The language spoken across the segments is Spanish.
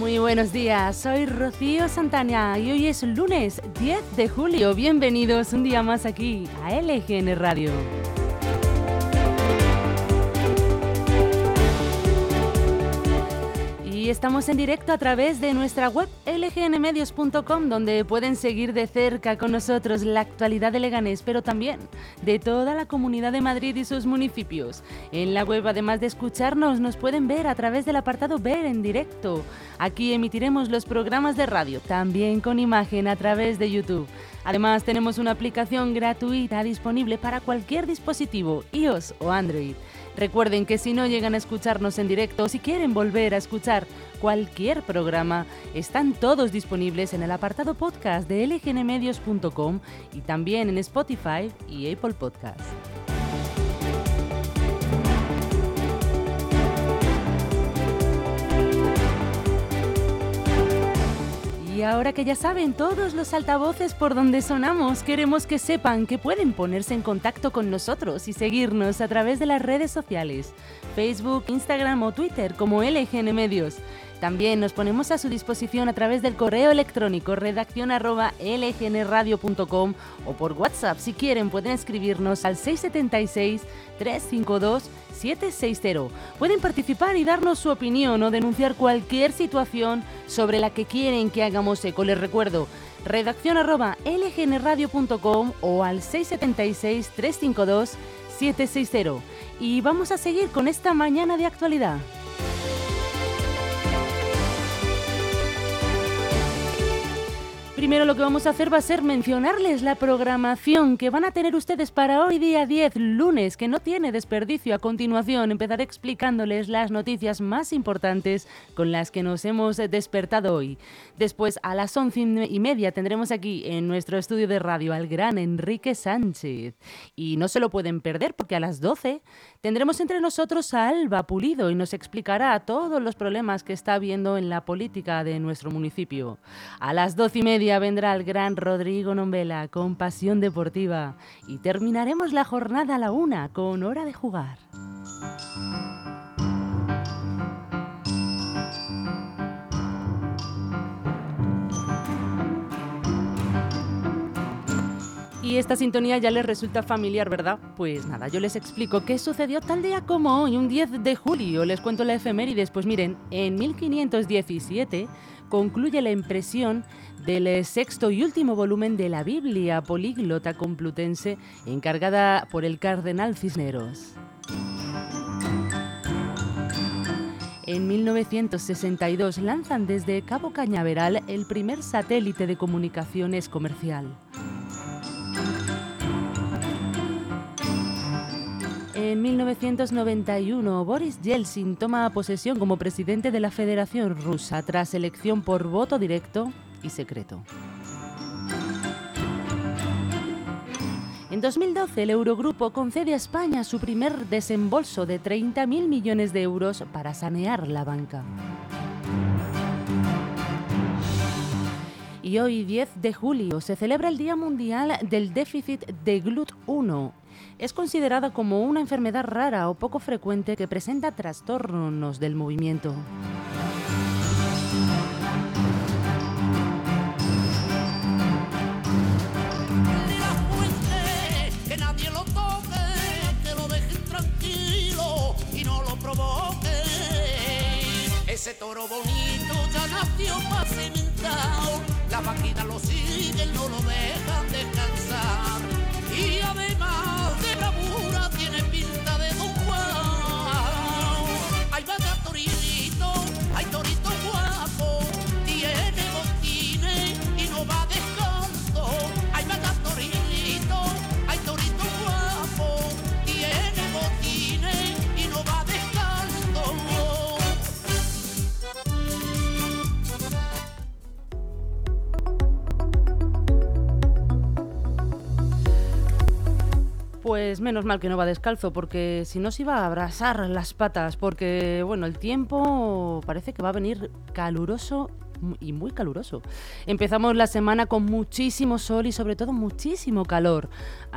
Buenos días, soy Rocío Santana y hoy es lunes 10 de julio. Bienvenidos un día más aquí a LGN Radio. Estamos en directo a través de nuestra web lgnmedios.com donde pueden seguir de cerca con nosotros la actualidad de Leganés, pero también de toda la comunidad de Madrid y sus municipios. En la web, además de escucharnos, nos pueden ver a través del apartado Ver en directo. Aquí emitiremos los programas de radio, también con imagen a través de YouTube. Además, tenemos una aplicación gratuita disponible para cualquier dispositivo, iOS o Android. Recuerden que si no llegan a escucharnos en directo o si quieren volver a escuchar cualquier programa, están todos disponibles en el apartado podcast de lgnmedios.com y también en Spotify y Apple Podcasts. Y ahora que ya saben todos los altavoces por donde sonamos, queremos que sepan que pueden ponerse en contacto con nosotros y seguirnos a través de las redes sociales, Facebook, Instagram o Twitter como LGN Medios. También nos ponemos a su disposición a través del correo electrónico redacción arroba lgnradio.com o por WhatsApp. Si quieren pueden escribirnos al 676 352 760. Pueden participar y darnos su opinión o denunciar cualquier situación sobre la que quieren que hagamos eco. Les recuerdo, redacción arroba lgnradio.com o al 676 352 760. Y vamos a seguir con esta mañana de actualidad. Primero lo que vamos a hacer va a ser mencionarles la programación que van a tener ustedes para hoy día 10, lunes, que no tiene desperdicio. A continuación empezaré explicándoles las noticias más importantes con las que nos hemos despertado hoy. Después a las once y media tendremos aquí en nuestro estudio de radio al gran Enrique Sánchez. Y no se lo pueden perder porque a las 12 tendremos entre nosotros a Alba Pulido y nos explicará todos los problemas que está habiendo en la política de nuestro municipio. A las doce y media vendrá el gran Rodrigo Nombela con Pasión Deportiva y terminaremos la jornada a la una con Hora de Jugar. Y esta sintonía ya les resulta familiar, ¿verdad? Pues nada, yo les explico qué sucedió tal día como hoy, un 10 de julio. Les cuento la efemérides. Pues miren, en 1517 concluye la impresión del sexto y último volumen de la Biblia políglota complutense encargada por el cardenal Cisneros. En 1962 lanzan desde Cabo Cañaveral el primer satélite de comunicaciones comercial. En 1991, Boris Yeltsin toma posesión como presidente de la Federación Rusa tras elección por voto directo y secreto. En 2012, el Eurogrupo concede a España su primer desembolso de 30.000 millones de euros para sanear la banca. Y hoy, 10 de julio, se celebra el Día Mundial del Déficit de GLUT1. Es considerada como una enfermedad rara o poco frecuente que presenta trastornos del movimiento. Ese toro bonito ya nació pacimentado, la vaquita lo sigue, no lo dejan descansar. Y además Pues menos mal que no va descalzo, porque si no se iba a abrasar las patas, porque bueno, el tiempo parece que va a venir caluroso y muy caluroso. Empezamos la semana con muchísimo sol y sobre todo muchísimo calor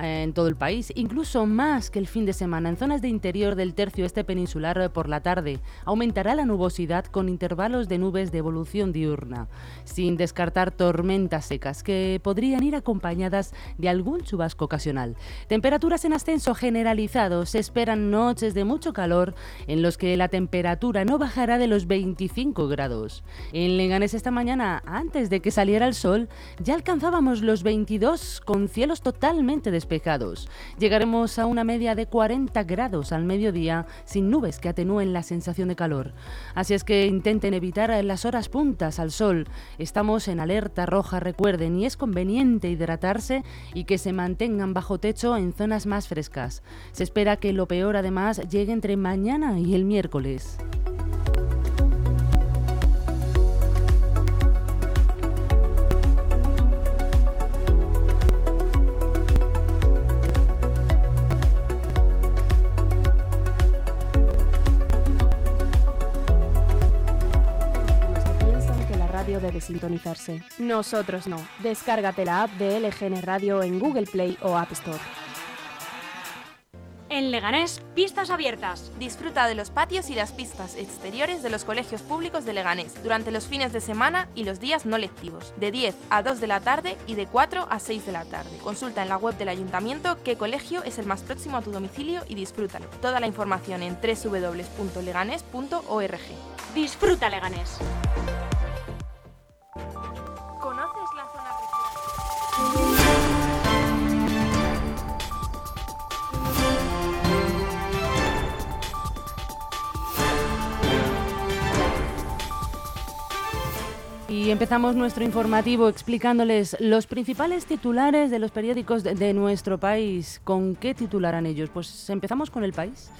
eh, en todo el país, incluso más que el fin de semana. En zonas de interior del tercio este peninsular eh, por la tarde aumentará la nubosidad con intervalos de nubes de evolución diurna, sin descartar tormentas secas que podrían ir acompañadas de algún chubasco ocasional. Temperaturas en ascenso generalizado. Se esperan noches de mucho calor en los que la temperatura no bajará de los 25 grados. En Leganés esta mañana, antes de que saliera el sol, ya alcanzábamos los 22 con cielos totalmente despejados. Llegaremos a una media de 40 grados al mediodía, sin nubes que atenúen la sensación de calor. Así es que intenten evitar las horas puntas al sol. Estamos en alerta roja, recuerden, y es conveniente hidratarse y que se mantengan bajo techo en zonas más frescas. Se espera que lo peor además llegue entre mañana y el miércoles. Debe sintonizarse. Nosotros no. Descárgate la app de LGN Radio en Google Play o App Store. En Leganés, pistas abiertas. Disfruta de los patios y las pistas exteriores de los colegios públicos de Leganés durante los fines de semana y los días no lectivos, de 10 a 2 de la tarde y de 4 a 6 de la tarde. Consulta en la web del ayuntamiento qué colegio es el más próximo a tu domicilio y disfrútalo. Toda la información en www.leganés.org. Disfruta Leganés. Empezamos nuestro informativo explicándoles los principales titulares de los periódicos de, nuestro país. ¿Con qué titularán ellos? Pues empezamos con el país.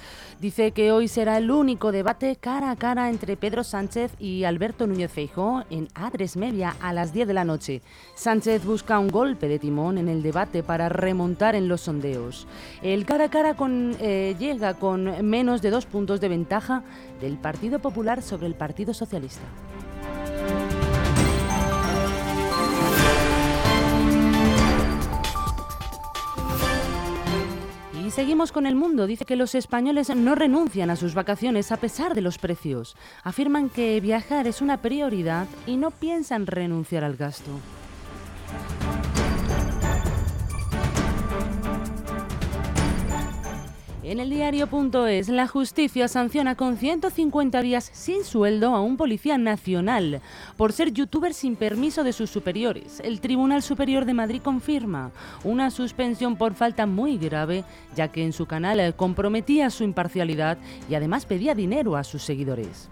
Dice que hoy será el único debate cara a cara entre Pedro Sánchez y Alberto Núñez Feijóo en Adres Media a las 10 de la noche. Sánchez busca un golpe de timón en el debate para remontar en los sondeos. El cara a cara eh, llega con menos de dos puntos de ventaja del Partido Popular sobre el Partido Socialista. Seguimos con el mundo. Dice que los españoles no renuncian a sus vacaciones a pesar de los precios. Afirman que viajar es una prioridad y no piensan renunciar al gasto. En el diario.es, la justicia sanciona con 150 días sin sueldo a un policía nacional por ser youtuber sin permiso de sus superiores. El Tribunal Superior de Madrid confirma una suspensión por falta muy grave, ya que en su canal comprometía su imparcialidad y además pedía dinero a sus seguidores.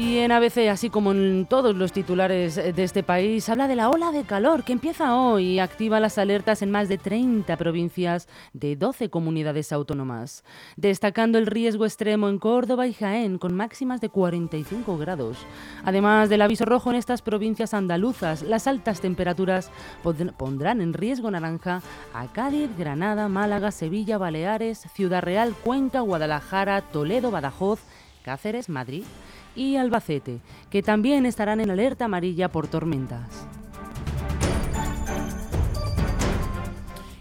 Y en ABC, así como en todos los titulares de este país, habla de la ola de calor que empieza hoy y activa las alertas en más de 30 provincias de 12 comunidades autónomas, destacando el riesgo extremo en Córdoba y Jaén con máximas de 45 grados. Además del aviso rojo en estas provincias andaluzas, las altas temperaturas pondrán en riesgo naranja a Cádiz, Granada, Málaga, Sevilla, Baleares, Ciudad Real, Cuenca, Guadalajara, Toledo, Badajoz, Cáceres, Madrid y Albacete, que también estarán en alerta amarilla por tormentas.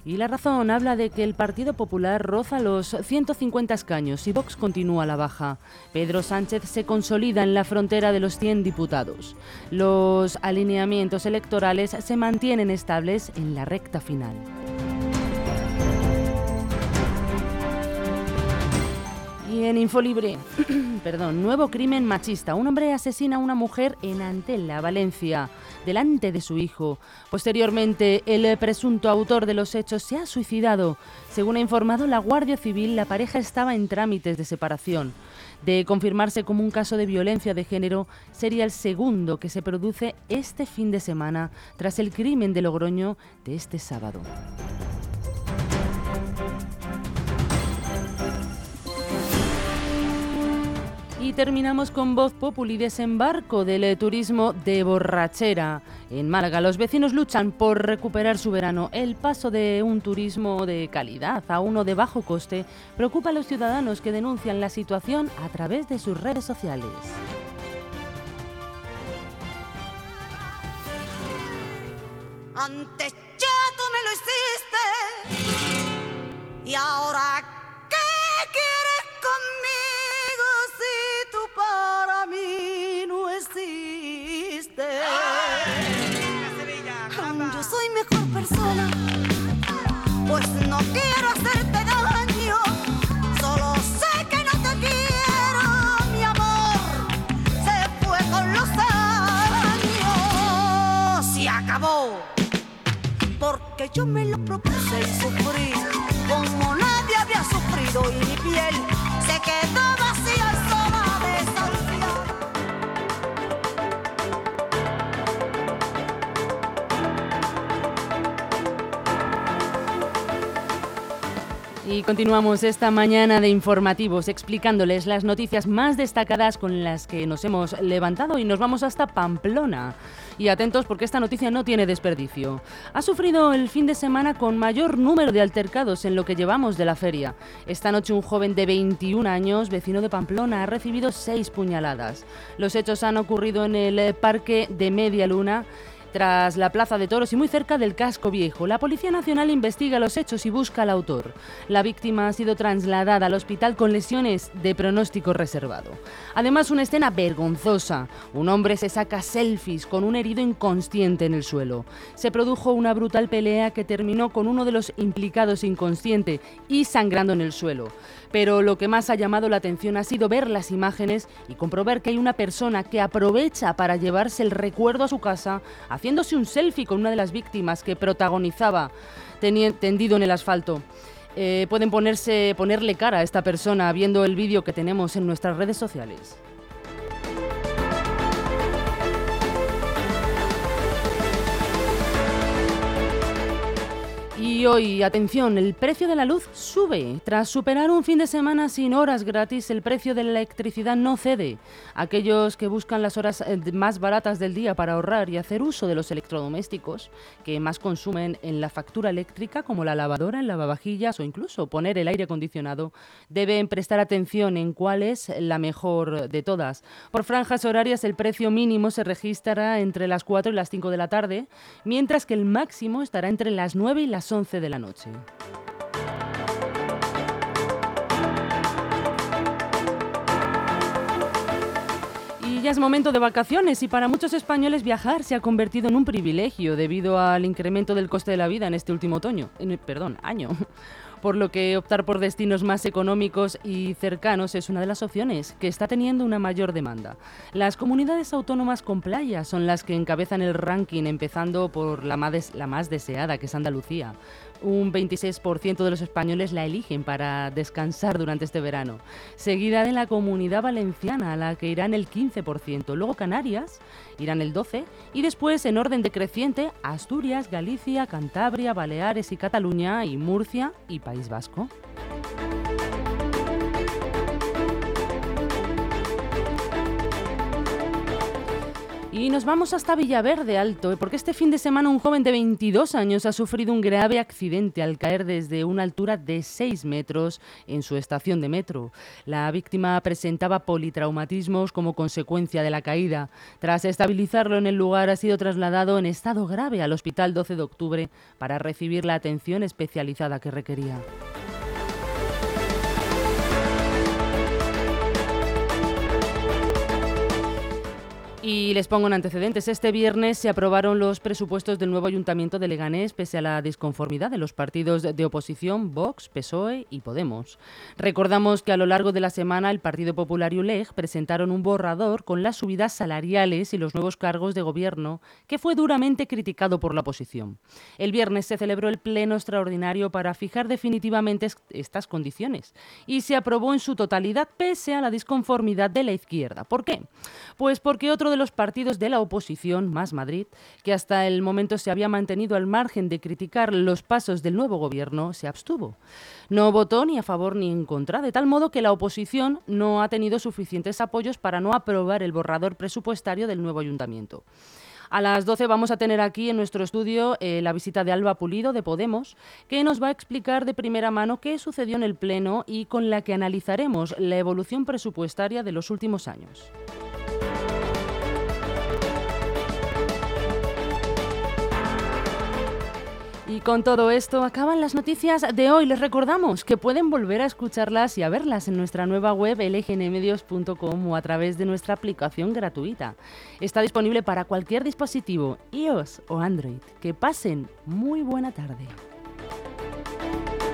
Y la razón habla de que el Partido Popular roza los 150 escaños y Vox continúa la baja. Pedro Sánchez se consolida en la frontera de los 100 diputados. Los alineamientos electorales se mantienen estables en la recta final. En Infolibre, perdón, nuevo crimen machista. Un hombre asesina a una mujer en Antela, Valencia, delante de su hijo. Posteriormente, el presunto autor de los hechos se ha suicidado. Según ha informado la Guardia Civil, la pareja estaba en trámites de separación. De confirmarse como un caso de violencia de género, sería el segundo que se produce este fin de semana tras el crimen de Logroño de este sábado. Y terminamos con Voz Populi, desembarco del eh, turismo de borrachera. En Málaga, los vecinos luchan por recuperar su verano. El paso de un turismo de calidad a uno de bajo coste preocupa a los ciudadanos que denuncian la situación a través de sus redes sociales. Antes ya tú me lo hiciste porque yo me lo propuse y sufrí como nadie había sufrido y mi piel se quedó vacía Y continuamos esta mañana de informativos explicándoles las noticias más destacadas con las que nos hemos levantado y nos vamos hasta Pamplona. Y atentos porque esta noticia no tiene desperdicio. Ha sufrido el fin de semana con mayor número de altercados en lo que llevamos de la feria. Esta noche un joven de 21 años, vecino de Pamplona, ha recibido seis puñaladas. Los hechos han ocurrido en el parque de Media Luna tras la Plaza de Toros y muy cerca del casco viejo. La Policía Nacional investiga los hechos y busca al autor. La víctima ha sido trasladada al hospital con lesiones de pronóstico reservado. Además, una escena vergonzosa. Un hombre se saca selfies con un herido inconsciente en el suelo. Se produjo una brutal pelea que terminó con uno de los implicados inconsciente y sangrando en el suelo. Pero lo que más ha llamado la atención ha sido ver las imágenes y comprobar que hay una persona que aprovecha para llevarse el recuerdo a su casa, haciéndose un selfie con una de las víctimas que protagonizaba tendido en el asfalto. Eh, pueden ponerse, ponerle cara a esta persona viendo el vídeo que tenemos en nuestras redes sociales. Y hoy, atención, el precio de la luz sube. Tras superar un fin de semana sin horas gratis, el precio de la electricidad no cede. Aquellos que buscan las horas eh, más baratas del día para ahorrar y hacer uso de los electrodomésticos que más consumen en la factura eléctrica, como la lavadora, el lavavajillas o incluso poner el aire acondicionado, deben prestar atención en cuál es la mejor de todas. Por franjas horarias, el precio mínimo se registrará entre las 4 y las 5 de la tarde, mientras que el máximo estará entre las 9 y las 11 de la noche. Y ya es momento de vacaciones y para muchos españoles viajar se ha convertido en un privilegio debido al incremento del coste de la vida en este último otoño, en- perdón, año. Por lo que optar por destinos más económicos y cercanos es una de las opciones que está teniendo una mayor demanda. Las comunidades autónomas con playa son las que encabezan el ranking, empezando por la más, la más deseada, que es Andalucía. Un 26% de los españoles la eligen para descansar durante este verano, seguida de la comunidad valenciana, a la que irán el 15%, luego Canarias irán el 12% y después, en orden decreciente, Asturias, Galicia, Cantabria, Baleares y Cataluña y Murcia y País Vasco. Y nos vamos hasta Villaverde Alto, porque este fin de semana un joven de 22 años ha sufrido un grave accidente al caer desde una altura de 6 metros en su estación de metro. La víctima presentaba politraumatismos como consecuencia de la caída. Tras estabilizarlo en el lugar, ha sido trasladado en estado grave al Hospital 12 de Octubre para recibir la atención especializada que requería. Les pongo en antecedentes. Este viernes se aprobaron los presupuestos del nuevo ayuntamiento de Leganés pese a la disconformidad de los partidos de oposición Vox, PSOE y Podemos. Recordamos que a lo largo de la semana el Partido Popular y ULEG presentaron un borrador con las subidas salariales y los nuevos cargos de gobierno que fue duramente criticado por la oposición. El viernes se celebró el pleno extraordinario para fijar definitivamente es- estas condiciones y se aprobó en su totalidad pese a la disconformidad de la izquierda. ¿Por qué? Pues porque otro de los partidos partidos de la oposición, más Madrid, que hasta el momento se había mantenido al margen de criticar los pasos del nuevo gobierno, se abstuvo. No votó ni a favor ni en contra, de tal modo que la oposición no ha tenido suficientes apoyos para no aprobar el borrador presupuestario del nuevo ayuntamiento. A las 12 vamos a tener aquí en nuestro estudio eh, la visita de Alba Pulido de Podemos, que nos va a explicar de primera mano qué sucedió en el Pleno y con la que analizaremos la evolución presupuestaria de los últimos años. Y con todo esto acaban las noticias de hoy. Les recordamos que pueden volver a escucharlas y a verlas en nuestra nueva web lgnmedios.com o a través de nuestra aplicación gratuita. Está disponible para cualquier dispositivo, iOS o Android. Que pasen muy buena tarde.